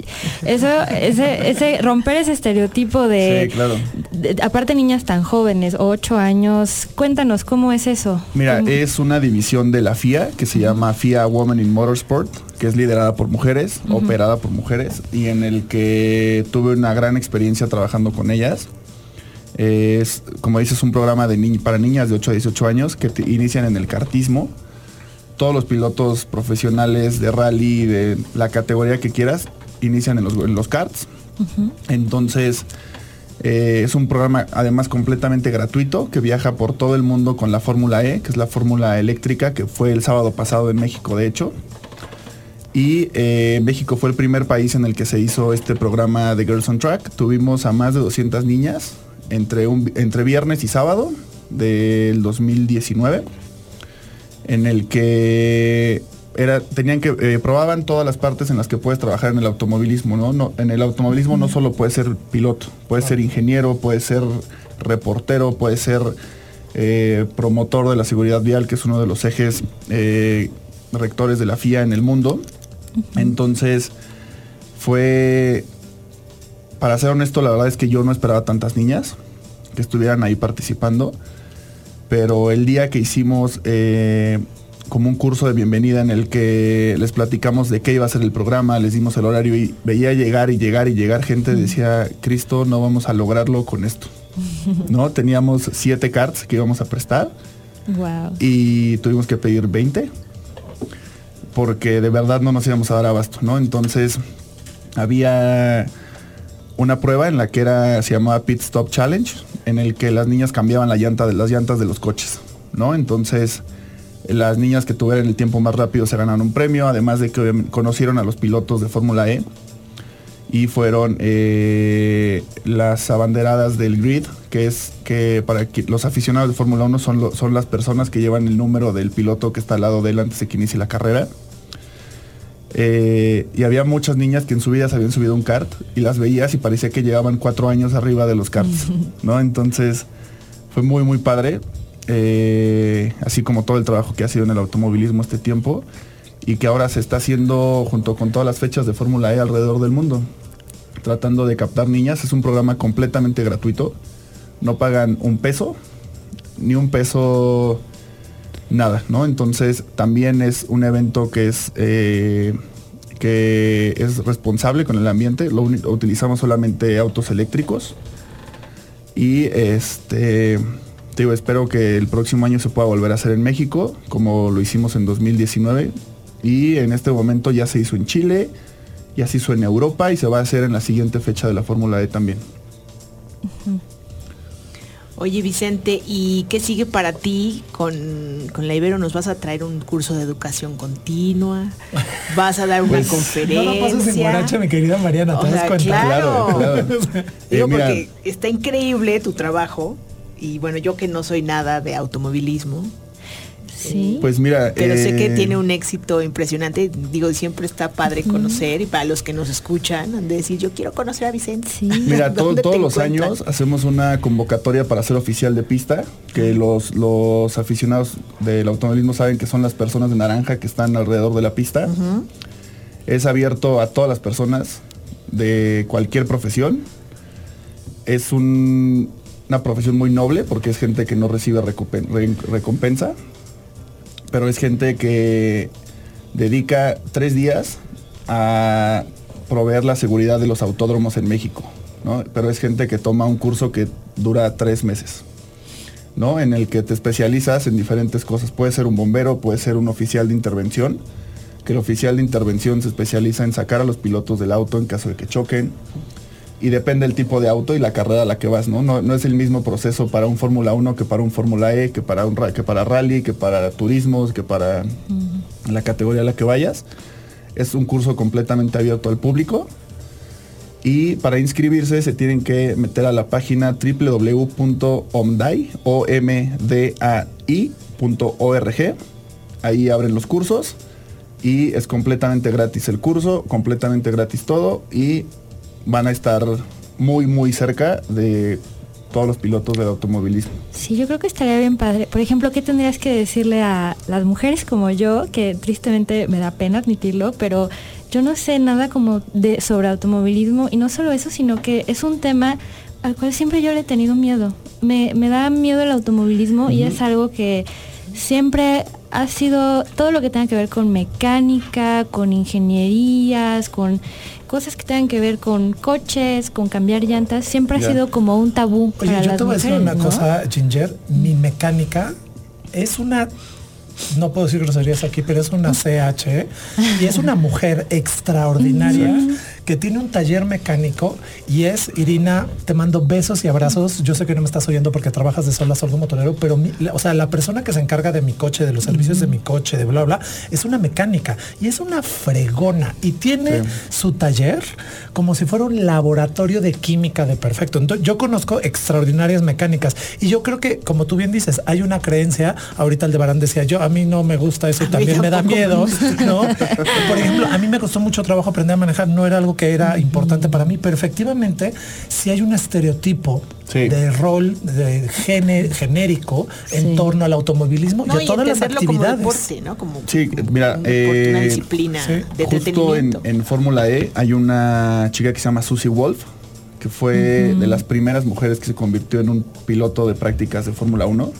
eso, ese, ese romper ese estereotipo de, Sí, claro. de- aparte niñas tan jóvenes, 8 años. Cuéntanos cómo es eso. Mira, ¿Cómo- es una división de la FIA que se llama FIA Women in Motorsport, que es liderada por mujeres, operada por mujeres, y en el que tuve una gran experiencia trabajando con ellas. Es, como dices, un programa de ni- para niñas de 8 a 18 años que te inician en el cartismo. todos los pilotos profesionales de rally, de la categoría que quieras, inician en los, en los karts. Entonces, eh, es un programa además completamente gratuito que viaja por todo el mundo con la Fórmula E, que es la fórmula eléctrica, que fue el sábado pasado en México, de hecho. Y eh, México fue el primer país en el que se hizo este programa de Girls on Track. Tuvimos a más de 200 niñas entre, un, entre viernes y sábado del 2019, en el que era, tenían que eh, probaban todas las partes en las que puedes trabajar en el automovilismo, ¿no? no en el automovilismo no solo puedes ser piloto, puedes ser ingeniero, puedes ser reportero, puedes ser eh, promotor de la seguridad vial, que es uno de los ejes rectores de la FIA en el mundo. Entonces, fue, para ser honesto, la verdad es que yo no esperaba tantas niñas que estuvieran ahí participando, pero el día que hicimos eh, como un curso de bienvenida en el que les platicamos de qué iba a ser el programa, les dimos el horario y veía llegar y llegar y llegar gente, decía, Cristo, no vamos a lograrlo con esto. ¿No? Teníamos siete cards que íbamos a prestar Wow. y tuvimos que pedir 20 porque de verdad no nos íbamos a dar abasto, ¿no? Entonces había una prueba en la que era se llamaba Pit Stop Challenge, en el que las niñas cambiaban la llanta de las llantas de los coches, ¿no? Entonces las niñas que tuvieran el tiempo más rápido se ganaron un premio, además de que conocieron a los pilotos de Fórmula E y fueron eh, las abanderadas del grid, que es que para los aficionados de Fórmula 1 son, son las personas que llevan el número del piloto que está al lado de él antes de que inicie la carrera. Eh, y había muchas niñas que en su vida se habían subido un kart y las veías y parecía que llevaban cuatro años arriba de los karts, ¿no? Entonces fue muy, muy padre. eh, así como todo el trabajo que ha sido en el automovilismo este tiempo y que ahora se está haciendo junto con todas las fechas de Fórmula E alrededor del mundo, tratando de captar niñas. Es un programa completamente gratuito, no pagan un peso, ni un peso nada, ¿no? Entonces también es un evento que es eh, que es responsable con el ambiente. Lo utilizamos solamente autos eléctricos y este te digo, espero que el próximo año se pueda volver a hacer en México, como lo hicimos en 2019 y en este momento ya se hizo en Chile, ya se hizo en Europa y se va a hacer en la siguiente fecha de la Fórmula E también. Oye Vicente, ¿y qué sigue para ti con, con la Ibero? ¿Nos vas a traer un curso de educación continua? ¿Vas a dar una Pues, conferencia? No pases en borracha, mi querida Mariana, ¿te O sea, cuenta? claro. Claro, Digo Eh, porque está increíble tu trabajo y bueno, yo que no soy nada de automovilismo, Sí. Pues mira, pero sé que eh, tiene un éxito impresionante. Digo, siempre está padre conocer y para los que nos escuchan, han de decir, yo quiero conocer a Vicente. Sí. Mira, todo- ¿Dónde te todos los encuentran? años hacemos una convocatoria para ser oficial de pista, que los, los aficionados del automovilismo saben que son las personas de naranja que están alrededor de la pista. Es abierto a todas las personas de cualquier profesión. Es un- una profesión muy noble porque es gente que no recibe recompensa, pero es gente que dedica tres días a proveer la seguridad de los autódromos en México, ¿no? Pero es gente que toma un curso que dura tres meses, ¿no? En el que te especializas en diferentes cosas. Puede ser un bombero, puede ser un oficial de intervención, que el oficial de intervención se especializa en sacar a los pilotos del auto en caso de que choquen. Y depende del tipo de auto y la carrera a la que vas, ¿no? No, no es el mismo proceso para un Fórmula 1 que para un Fórmula E, que para, un, que para rally, que para turismos, que para la categoría a la que vayas. Es un curso completamente abierto al público. Y para inscribirse se tienen que meter a la página www.omdai, O-M-D-A-I.org. Ahí abren los cursos y es completamente gratis el curso, completamente gratis todo y van a estar muy muy cerca de todos los pilotos del automovilismo. Sí, yo creo que estaría bien padre. Por ejemplo, ¿qué tendrías que decirle a las mujeres como yo, que tristemente me da pena admitirlo, pero yo no sé nada como de sobre automovilismo y no solo eso, sino que es un tema al cual siempre yo le he tenido miedo. Me, me da miedo el automovilismo y es algo que siempre ha sido todo lo que tenga que ver con mecánica, con ingenierías, con cosas que tengan que ver con coches, con cambiar llantas, siempre ha sido como un tabú Oye, para yo las te voy a decir una ¿no? cosa, Ginger. Mi mecánica es una no puedo decir groserías aquí, pero es una CH y es una mujer extraordinaria que tiene un taller mecánico y es, Irina, te mando besos y abrazos. Yo sé que no me estás oyendo porque trabajas de sol a sol como motorero, pero mi- o sea, la persona que se encarga de mi coche, de los servicios de mi coche, de bla, bla, es una mecánica y es una fregona y tiene su taller como si fuera un laboratorio de química de perfecto. Entonces, yo conozco extraordinarias mecánicas y yo creo que, como tú bien dices, hay una creencia, ahorita Aldebarán decía yo, a mí no me gusta eso y también me da miedo. ¿no? Por ejemplo, a mí me costó mucho trabajo aprender a manejar, no era algo que era importante para mí, pero efectivamente si hay un estereotipo Sí. de rol de gene- genérico en torno al automovilismo No, y a todas las entenderlo como actividades. deporte, ¿no? Como Sí, mira, un deporte, una eh, disciplina sí. de Justo en, en Fórmula E hay una chica que se llama Susie Wolf, que fue de las primeras mujeres que se convirtió en un piloto de prácticas de Fórmula 1.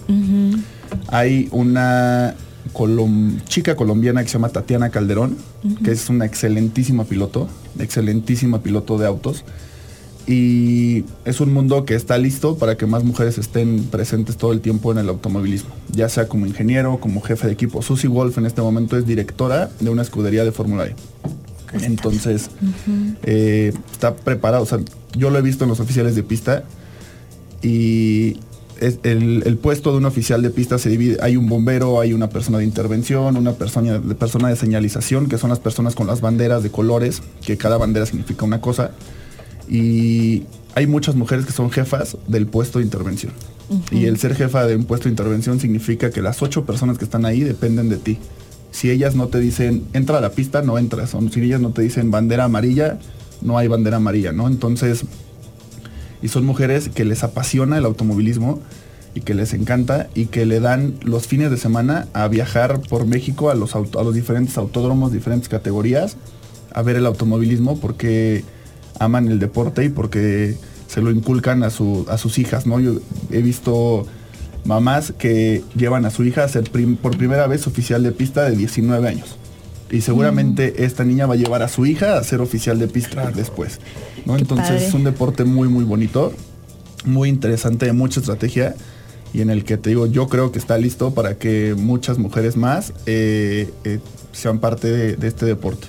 Hay una colom- chica colombiana que se llama Tatiana Calderón, que es una excelentísima piloto, excelentísima piloto de autos. Y es un mundo que está listo para que más mujeres estén presentes todo el tiempo en el automovilismo, ya sea como ingeniero, como jefe de equipo. Susie Wolf en este momento es directora de una escudería de Fórmula E. Entonces, eh, está preparado. O sea, yo lo he visto en los oficiales de pista y es- el, el puesto de un oficial de pista se divide. Hay un bombero, hay una persona de intervención, una persona de, persona de señalización, que son las personas con las banderas de colores, que cada bandera significa una cosa. Y hay muchas mujeres que son jefas del puesto de intervención. Y el ser jefa de un puesto de intervención significa que las ocho personas que están ahí dependen de ti. Si ellas no te dicen, entra a la pista, no entras. O si ellas no te dicen bandera amarilla, no hay bandera amarilla, ¿no? Entonces, y son mujeres que les apasiona el automovilismo y que les encanta y que le dan los fines de semana a viajar por México a los, a los diferentes autódromos, diferentes categorías, a ver el automovilismo porque aman el deporte y porque se lo inculcan a, su- a sus hijas, ¿no? Yo he visto mamás que llevan a su hija a ser por primera vez oficial de pista de 19 años. Y seguramente esta niña va a llevar a su hija a ser oficial de pista después. ¿no? Entonces padre. es un deporte muy, muy bonito, muy interesante, de mucha estrategia y en el que te digo, yo creo que está listo para que muchas mujeres más eh, eh, sean parte de, de este deporte.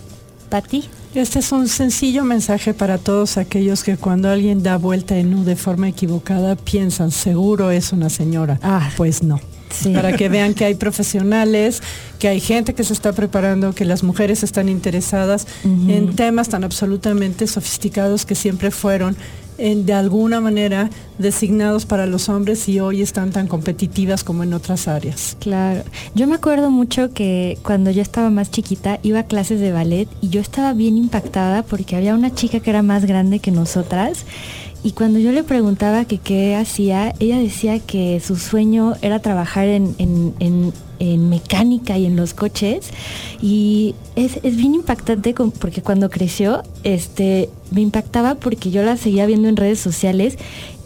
Pati. Este es un sencillo mensaje para todos aquellos que cuando alguien da vuelta en U de forma equivocada piensan, seguro es una señora. Ah, pues no. Sí. Para que vean que hay profesionales, que hay gente que se está preparando, que las mujeres están interesadas en temas tan absolutamente sofisticados que siempre fueron en- de alguna manera designados para los hombres y hoy están tan competitivas como en otras áreas. Claro. Yo me acuerdo mucho que cuando yo estaba más chiquita iba a clases de ballet y yo estaba bien impactada porque había una chica que era más grande que nosotras y cuando yo le preguntaba que qué hacía, ella decía que su sueño era trabajar en, en- en- en mecánica y en los coches. Y es, es bien impactante porque cuando creció este me impactaba porque yo la seguía viendo en redes sociales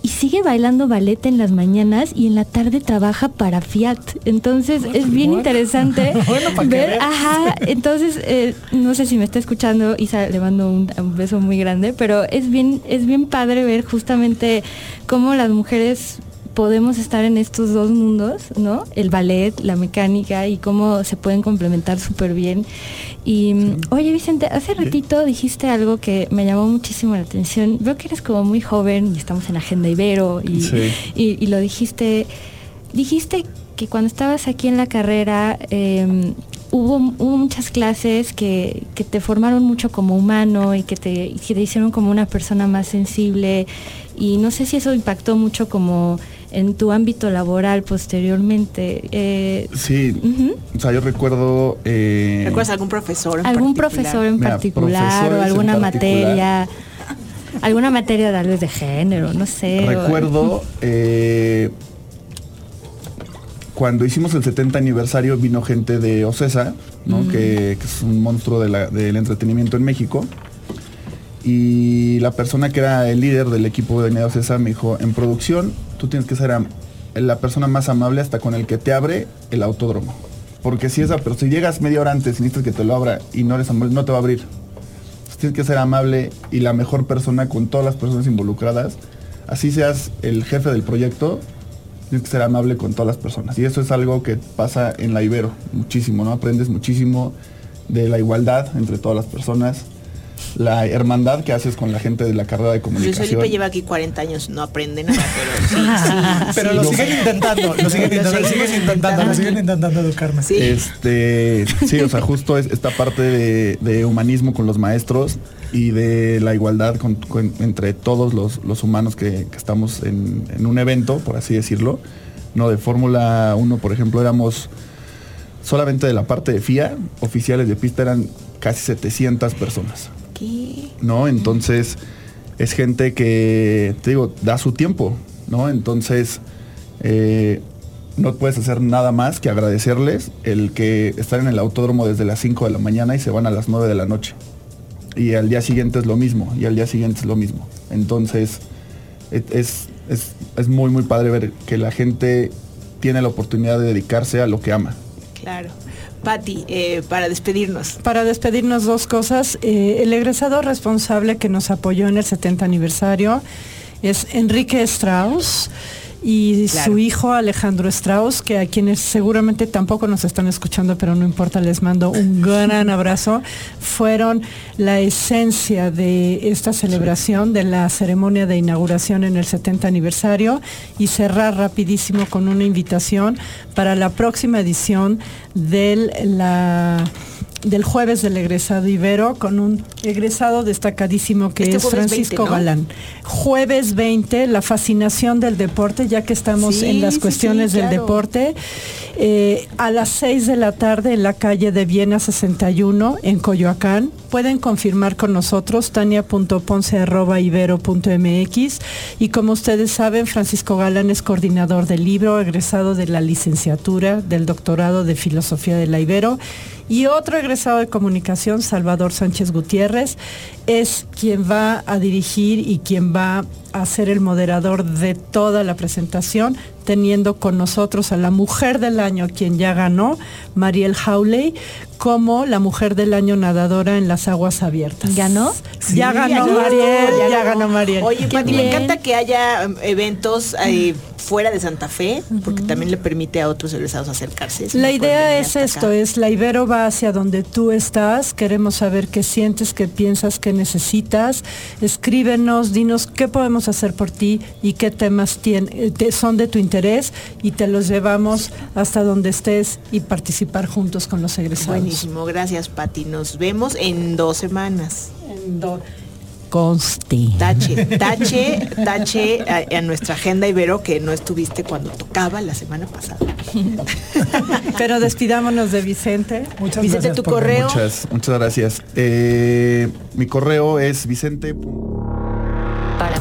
y sigue bailando ballet en las mañanas y en la tarde trabaja para Fiat. Entonces es bien Bueno. interesante Bueno, ver, ajá, entonces eh, no sé si me está escuchando, Isa, le mando un, un beso muy grande, pero es bien, es bien padre ver justamente cómo las mujeres podemos estar en estos dos mundos, ¿no? El ballet, la mecánica y cómo se pueden complementar súper bien. Y mm, oye Vicente, hace ratito dijiste algo que me llamó muchísimo la atención. Veo que eres como muy joven y estamos en Agenda Ibero y, Sí. y- y lo dijiste, dijiste que cuando estabas aquí en la carrera eh, hubo, hubo muchas clases que, que te formaron mucho como humano y que te, que te hicieron como una persona más sensible y no sé si eso impactó mucho como en tu ámbito laboral posteriormente. Eh, Sí, o sea, yo recuerdo... eh, ¿Recuerdas algún profesor en algún particular? profesor en Mira, particular o alguna particular. materia, alguna materia tal vez de género, no sé. o- Recuerdo eh, cuando hicimos el 70 aniversario vino gente de Ocesa, ¿no? que, que es un monstruo de la- del entretenimiento en México. Y la persona que era el líder del equipo de Ocesa me dijo, en producción tú tienes que ser la persona más amable hasta con el que te abre el autódromo. Porque si esa pero si llegas media hora antes y necesitas que te lo abra y no eres amable, no te va a abrir. Tienes que ser amable y la mejor persona con todas las personas involucradas. Así seas el jefe del proyecto, tienes que ser amable con todas las personas. Y eso es algo que pasa en la Ibero muchísimo, ¿no? Aprendes muchísimo de la igualdad entre todas las personas, la hermandad que haces con la gente de la carrera de Luis comunicación. Felipe lleva aquí 40 años, no aprende nada, pero sí, sí. Pero sí. lo siguen intentando, lo siguen intentando, lo siguen intentando, lo siguen intentando educarme. Sí. Este, sí, o sea, justo es esta parte de, de humanismo con los maestros y de la igualdad con- con- entre todos los, los humanos que, que estamos en, en un evento, por así decirlo. No, de Fórmula 1, por ejemplo, éramos solamente de la parte de FIA, oficiales de pista eran casi 700 personas. ¿Qué? ¿no? Entonces es gente que, te digo, da su tiempo, ¿no? Entonces eh, no puedes hacer nada más que agradecerles el que están en el autódromo desde las 5 de la mañana y se van a las 9 de la noche. Y al día siguiente es lo mismo, y al día siguiente es lo mismo. Entonces es, es, es muy, muy padre ver que la gente tiene la oportunidad de dedicarse a lo que ama. Claro. Patti, eh, para despedirnos. Para despedirnos dos cosas, eh, el egresado responsable que nos apoyó en el 70 aniversario es Enrique Strauss y Claro. su hijo Alejandro Strauss, que a quienes seguramente tampoco nos están escuchando, pero no importa, les mando un gran abrazo, fueron la esencia de esta celebración, de la ceremonia de inauguración en el 70 aniversario y cerrar rapidísimo con una invitación para la próxima edición del la del jueves del egresado Ibero con un egresado destacadísimo que Este es Francisco 20, ¿no? Galán. Jueves 20, la fascinación del deporte, ya que estamos Sí, en las sí, cuestiones sí, del deporte, eh, a las 6 de la tarde en la calle de Viena 61 en Coyoacán. Pueden confirmar con nosotros tania.ponce.ibero.mx y como ustedes saben, Francisco Galán es coordinador del libro, egresado de la licenciatura del doctorado de Filosofía de la Ibero y otro egresado de comunicación, Salvador Sánchez Gutiérrez, es quien va a dirigir y quien va a ser el moderador de toda la presentación, teniendo con nosotros a la mujer del año, quien ya ganó, Mariel Howley, como la mujer del año nadadora en las aguas abiertas. ¿Ganó? ya ganó ya Mariel, ganó, ya ganó Mariel. Oye, Qué Pati, me encanta que haya em, eventos eh, fuera de Santa Fe, porque también le permite a otros egresados acercarse. Es La idea es esto, acá. es la Ibero va hacia donde tú estás, queremos saber qué sientes, qué piensas, qué necesitas, escríbenos, dinos qué podemos hacer por ti y qué temas eh, te- son de tu interés y te los llevamos hasta donde estés y participar juntos con los egresados. Buenísimo, gracias Pati. Nos vemos en dos semanas. Conste. Tache, tache, tache a, a nuestra agenda Ibero que no estuviste cuando tocaba la semana pasada. Pero despidámonos de Vicente. Muchas Vicente, gracias tu correo. Muchas, muchas gracias. Eh, mi correo es vicente. Para